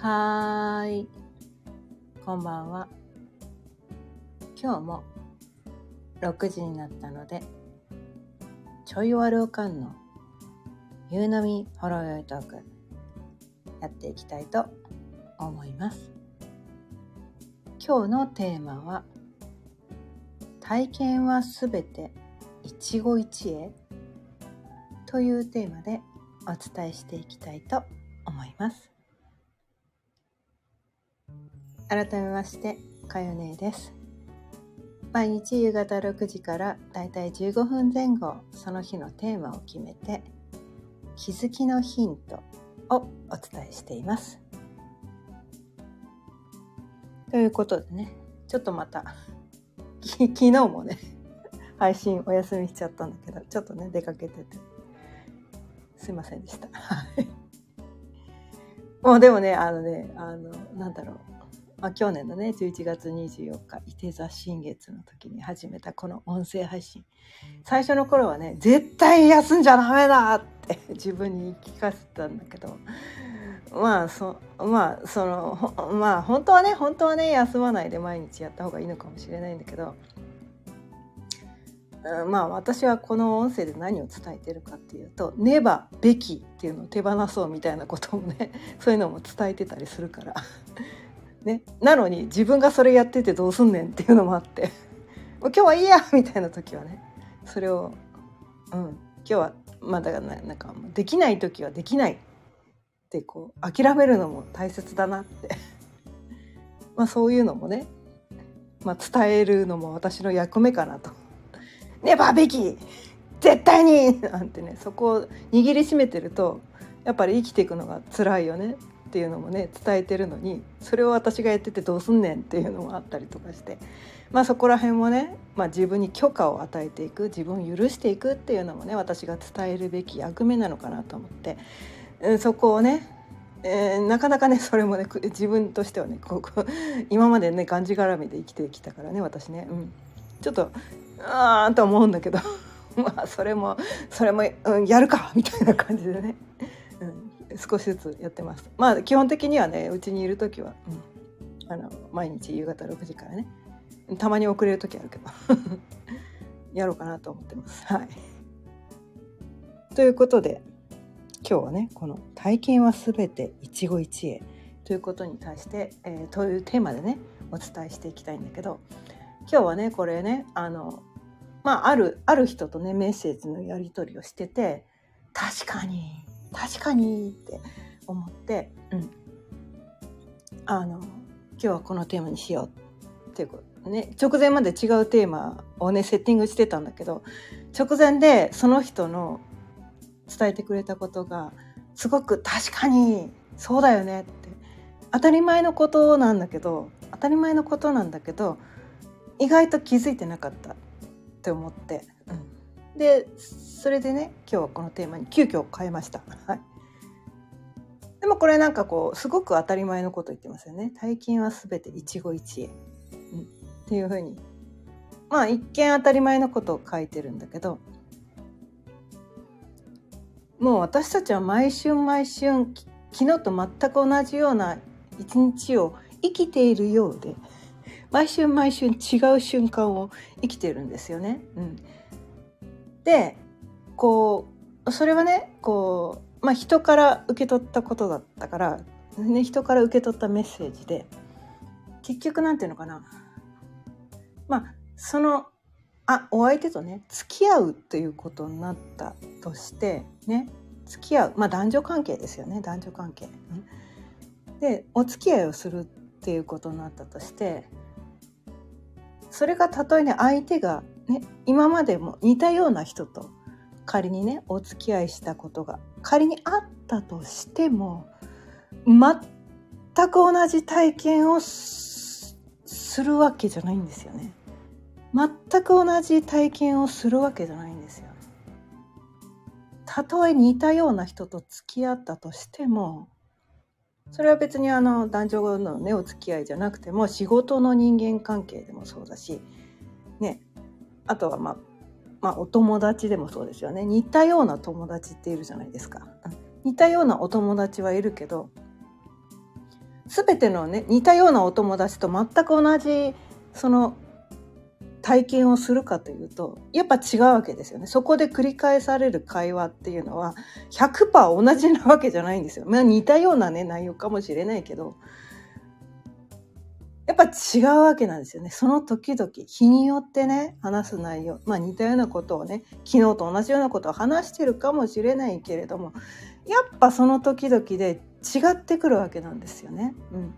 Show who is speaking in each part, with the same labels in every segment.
Speaker 1: はーい。こんばんは。今日も6時になったので、ちょいわるおかんの夕飲みほろよいトークやっていきたいと思います。今日のテーマは、体験はすべて一期一会というテーマでお伝えしていきたいと思います。改めましてかよねです。毎日夕方6時からだいたい15分前後その日のテーマを決めて気づきのヒントをお伝えしています。ということでねちょっとまた昨日もね 配信お休みしちゃったんだけどちょっとね出かけててすいませんでした。もうでもねあのねあのなんだろう。まあ、去年のね11月24日伊手座新月の時に始めたこの音声配信。最初の頃はね絶対休んじゃダメだって自分に言い聞かせたんだけど。まあそまあそのまあ本当はね本当はね休まないで毎日やった方がいいのかもしれないんだけど、うん、まあ私はこの音声で何を伝えてるかっていうと「ねばべき」っていうのを手放そうみたいなこともねそういうのも伝えてたりするから。ね、なのに自分がそれやっててどうすんねんっていうのもあって。もう今日はいいやみたいな時はねそれを、うん、今日はまだなんかできない時はできないってこう諦めるのも大切だなって。まあそういうのもね、まあ、伝えるのも私の役目かなと。ねばべき絶対に!なんてねそこを握りしめてるとやっぱり生きていくのが辛いよね。っていうのもね伝えてるのにそれを私がやっててどうすんねんっていうのもあったりとかしてまあそこら辺もね、まあ、自分に許可を与えていく自分を許していくっていうのもね私が伝えるべき役目なのかなと思って、うん、そこをねえー、なかなかねそれもね自分としてはねここ今までねがんじがらみで生きてきたからね私ね、うん、ちょっとああと思うんだけど まあそれもそれも、うん、やるかみたいな感じでね、少しずつやってますまあ基本的にはねうちにいる時は、うん、あの毎日夕方6時からね。たまに遅れる時あるけど。やろうかなと思ってます。はい。ということで今日はねこの「体験は全て一期一会」ということに対して、えー、というテーマでねお伝えしていきたいんだけど今日はねこれねあのまああるある人とねメッセージのやり取りをしてて確かに確かにって思って、うん、あの今日はこのテーマにしようっていうこと。ね直前まで違うテーマをねセッティングしてたんだけど直前でその人の伝えてくれたことがすごく確かにそうだよねって当たり前のことなんだけど当たり前のことなんだけど意外と気づいてなかったって思って、うん、でそれでね今日はこのテーマに急遽変えました。はいでもこれなんかこうすごく当たり前のこと言ってますよね。大金はすべて一期一会、うん、っていうふうにまあ一見当たり前のことを書いてるんだけどもう私たちは毎春毎春昨日と全く同じような一日を生きているようで毎春毎春違う瞬間を生きてるんですよね。うん、でこうそれはねこう、まあ、人から受け取ったことだったから、ね、人から受け取ったメッセージで結局なんていうのかな。まあそのあお相手とね付き合うということになったとしてね付き合う。まあ男女関係ですよね男女関係。でお付き合いをするっていうことになったとしてそれがたとえね相手がね今までも似たような人と仮にねお付き合いしたことが仮にあったとしても全く同じ体験をするわけじゃないんですよね。全く同じ体験をするわけじゃないんですよ。たとえ似たような人と付き合ったとしてもそれは別にあの男女のねお付き合いじゃなくても仕事の人間関係でもそうだしねあとはまあまあお友達でもそうですよね似たような友達っているじゃないですか似たようなお友達はいるけど全てのね似たようなお友達と全く同じその体験をするかというとやっぱ違うわけですよね。そこで繰り返される会話っていうのは100%同じなわけじゃないんですよ。まあ似たようなね内容かもしれないけどやっぱ違うわけなんですよね。その時々日によってね話す内容まあ似たようなことをね昨日と同じようなことを話してるかもしれないけれどもやっぱその時々で違ってくるわけなんですよね。うん、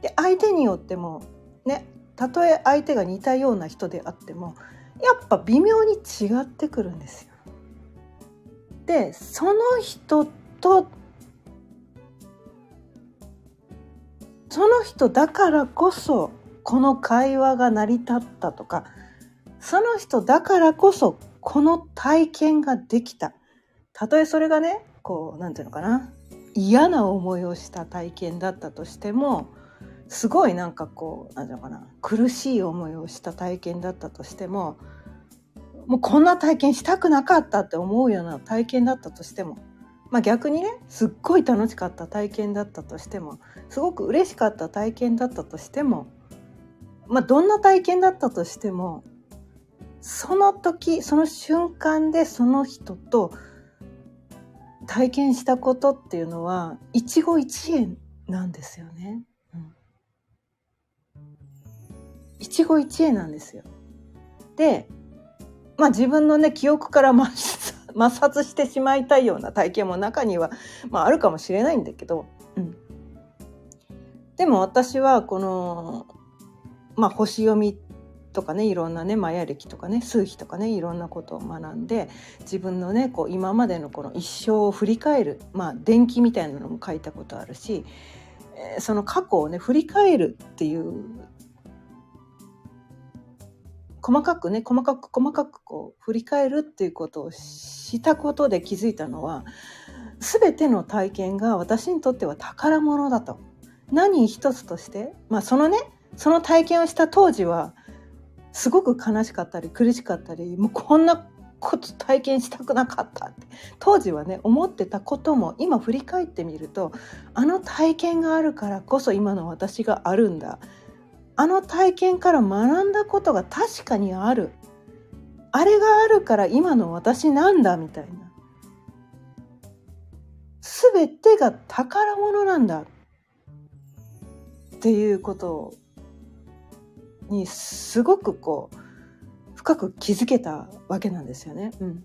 Speaker 1: で相手によってもねたとえ相手が似たような人であってもやっぱ微妙に違ってくるんですよ。でその人とその人だからこそこの会話が成り立ったとかその人だからこそこの体験ができた。たとえそれがねこう何て言うのかな嫌な思いをした体験だったとしてもすごいなんかこう何て言うのかな苦しい思いをした体験だったとしてももうこんな体験したくなかったって思うような体験だったとしてもまあ逆にねすっごい楽しかった体験だったとしてもすごく嬉しかった体験だったとしてもまあどんな体験だったとしてもその時その瞬間でその人と体験したことっていうのは一期一会なんですよね。うん、一期一会なんですよ。で、まあ自分のね記憶から抹 殺してしまいたいような体験も中には、まあ、あるかもしれないんだけど、うん、でも私はこの、まあ、星読みとかねいろんなねマヤ歴とかね数秘とかねいろんなことを学んで自分のねこう今までのこの一生を振り返るまあ伝記みたいなのも書いたことあるし、え、その過去をね振り返るっていう細かくね細かく細かくこう振り返るっていうことをしたことで気づいたのは全ての体験が私にとっては宝物だと。何一つとしてまあそのねその体験をした当時はすごく悲しかったり苦しかったりもうこんなこと体験したくなかったって当時はね思ってたことも今振り返ってみるとあの体験があるからこそ今の私があるんだあの体験から学んだことが確かにある。あれがあるから今の私なんだみたいな。全てが宝物なんだ。っていうことにすごくこう深く気づけたわけなんですよね。うん、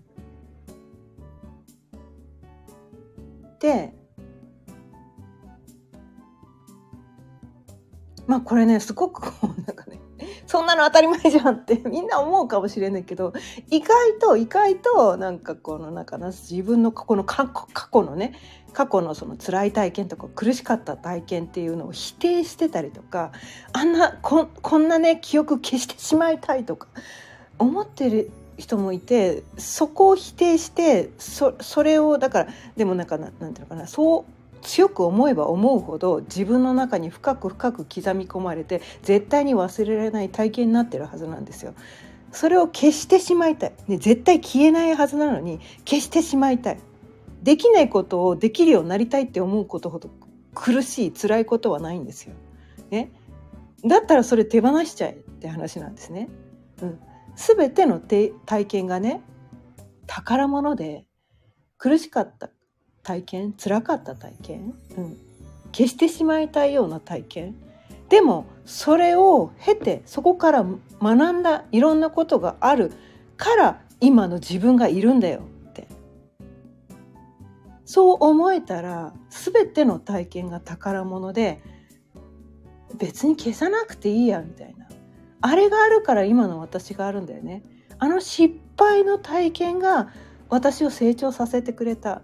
Speaker 1: でまあこれねすごくこうなんかねそんなの当たり前じゃんってみんな思うかもしれないけど意外と意外となんかこのなんか自分の過去の過去のね過去のその辛い体験とか苦しかった体験っていうのを否定してたりとかあんなこんなね記憶消してしまいたいとか思ってる人もいてそこを否定してそそれをだからでもなんかなんていうのかなそう強く思えば思うほど自分の中に深く深く刻み込まれて絶対に忘れられない体験になってるはずなんですよ。それを消してしまいたい、ね、絶対消えないはずなのに消してしまいたいできないことをできるようになりたいって思うことほど苦しい辛いことはないんですよ。ね、だったらそれ手放しちゃえって話なんですね。うん、全ての体験がね宝物で苦しかった体験？辛かった体験、うん、消してしまいたいような体験？でもそれを経てそこから学んだいろんなことがあるから今の自分がいるんだよって。そう思えたら全ての体験が宝物で別に消さなくていいやみたいな。あれがあるから今の私があるんだよね。あの失敗の体験が私を成長させてくれた。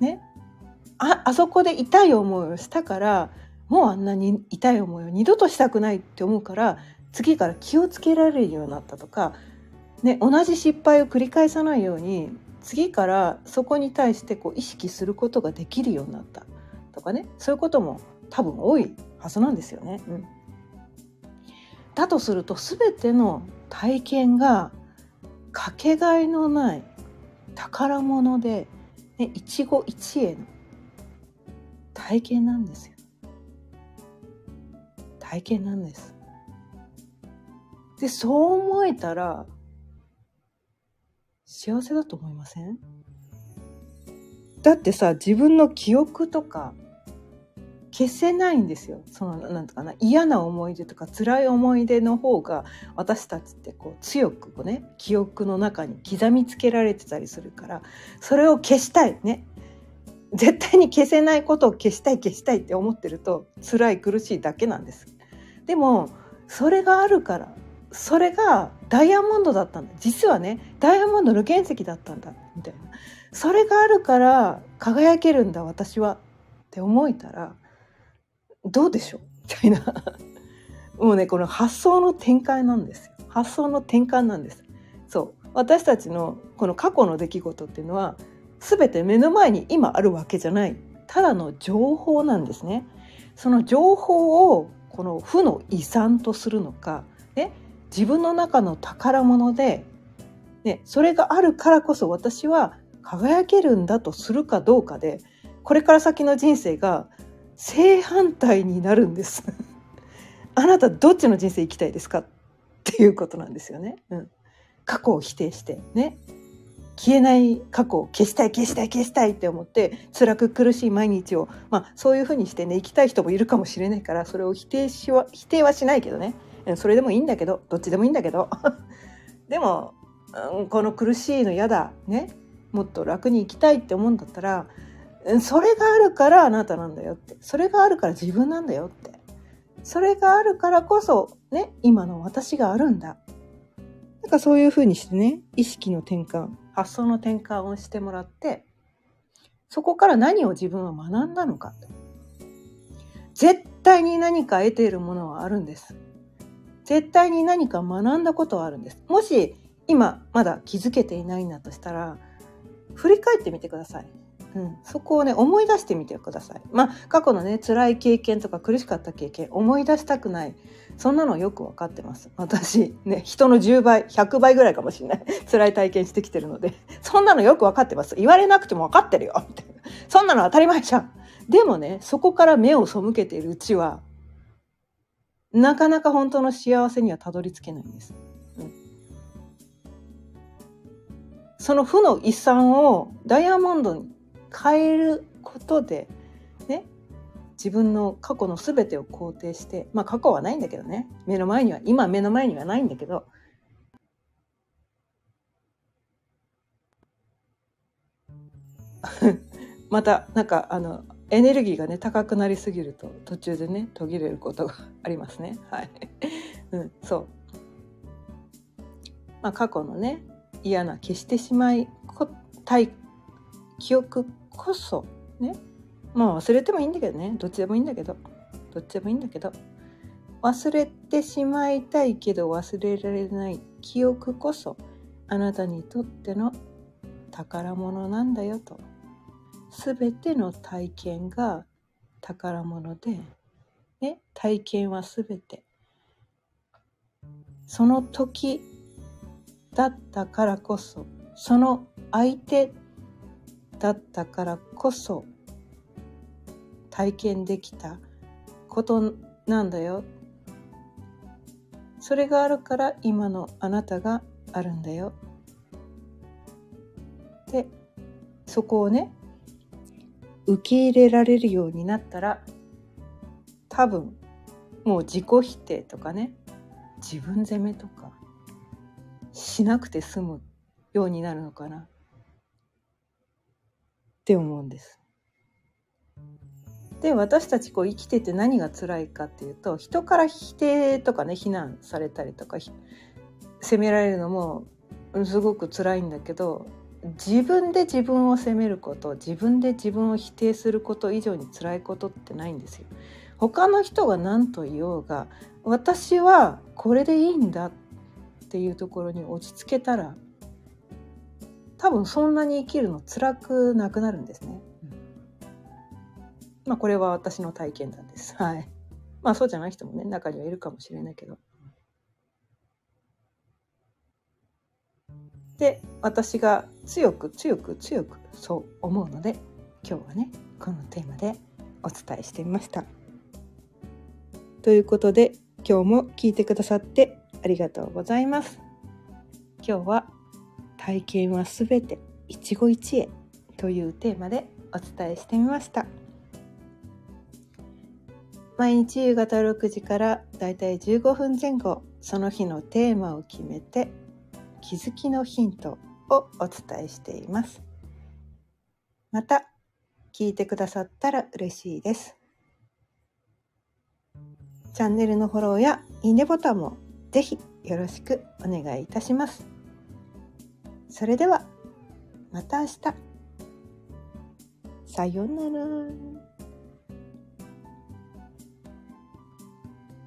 Speaker 1: ね。ああそこで痛い思いをしたからもうあんなに痛い思いを二度としたくないって思うから次から気をつけられるようになったとか、ね、同じ失敗を繰り返さないように次からそこに対してこう意識することができるようになったとかね。そういうことも多分多いはずなんですよね。うん、だとすると全ての体験がかけがえのない宝物で、ね、一期一会の体験なんですよ。体験なんです。でそう思えたら幸せだと思いません？だってさ自分の記憶とか消せないんですよ。そのなんとかな嫌な思い出とか辛い思い出の方が私たちってこう強くこうね記憶の中に刻みつけられてたりするからそれを消したいね。絶対に消せないことを消したい消したいって思ってると辛い苦しいだけなんです。でもそれがあるからそれがダイヤモンドだったんだ。実はねダイヤモンドの原石だったんだ。みたいな。それがあるから輝けるんだ私は。って思えたらどうでしょう？みたいな。もうねこの発想の転換なんです発想の転換なんです。そう。私たちのこの過去の出来事っていうのは全て目の前に今あるわけじゃない。ただの情報なんですね。その情報をこの負の遺産とするのか、ね、自分の中の宝物で、ね、それがあるからこそ私は輝けるんだとするかどうかでこれから先の人生が正反対になるんです。あなたどっちの人生生きたいですか？っていうことなんですよね。うん、過去を否定してね。消えない過去を消したい消したい消したいって思って辛く苦しい毎日を、まあ、そういうふうにしてね生きたい人もいるかもしれないからそれを否定しは否定はしないけどね。それでもいいんだけどどっちでもいいんだけど。でも、うん、この苦しいの嫌だね。もっと楽に生きたいって思うんだったらそれがあるからあなたなんだよって。それがあるから自分なんだよって。それがあるからこそね今の私があるんだ。なんかそういうふうにしてね意識の転換発想の転換をしてもらってそこから何を自分は学んだのか絶対に何か得ているものはあるんです。絶対に何か学んだことはあるんです。もし今まだ気づけていないんだとしたら振り返ってみてください。うん、そこをね思い出してみてください。まあ過去のね辛い経験とか苦しかった経験思い出したくないそんなのよく分かってます。私ね人の10倍100倍ぐらいかもしれない 辛い体験してきてるのでそんなのよく分かってます。言われなくても分かってるよみたいなそんなの当たり前じゃん。でもねそこから目を背けているうちはなかなか本当の幸せにはたどり着けないんです。その負の遺産をダイヤモンドに変えることでね自分の過去の全てを肯定してまあ過去はないんだけどね。目の前には今目の前にはないんだけど。またなんかあのエネルギーがね高くなりすぎると途中でね途切れることがありますね。はい、うん、そう。まあ過去のね嫌な消してしまいたい記憶こそね。まあ忘れてもいいんだけどね。どっちでもいいんだけど。どっちでもいいんだけど。忘れてしまいたいけど忘れられない記憶こそあなたにとっての宝物なんだよと。全ての体験が宝物で、ね、体験は全て。その時だったからこそその相手だったからこそ体験できたことなんだよ。それがあるから今のあなたがあるんだよ。でそこをね受け入れられるようになったら多分もう自己否定とかね自分責めとかしなくて済むようになるのかな。って思うんです。で私たちこう生きてて何が辛いかっていうと人から否定とかね非難されたりとか責められるのもすごく辛いんだけど自分で自分を責めること自分で自分を否定すること以上に辛いことってないんですよ。他の人が何と言おうが私はこれでいいんだっていうところに落ち着けたら多分そんなに生きるの辛くなくなるんですね。うん、まあこれは私の体験談です。はい。まあそうじゃない人もね中にはいるかもしれないけど。で私が強く強く強くそう思うので今日はねこのテーマでお伝えしてみました。ということで今日も聞いてくださってありがとうございます今日は体験はすべて一期一会というテーマでお伝えしてみました。毎日夕方6時からだいたい15分前後その日のテーマを決めて気づきのヒントをお伝えしています。また聞いてくださったら嬉しいです。チャンネルのフォローやいいねボタンもぜひよろしくお願いいたします。それではまた明日さようなら。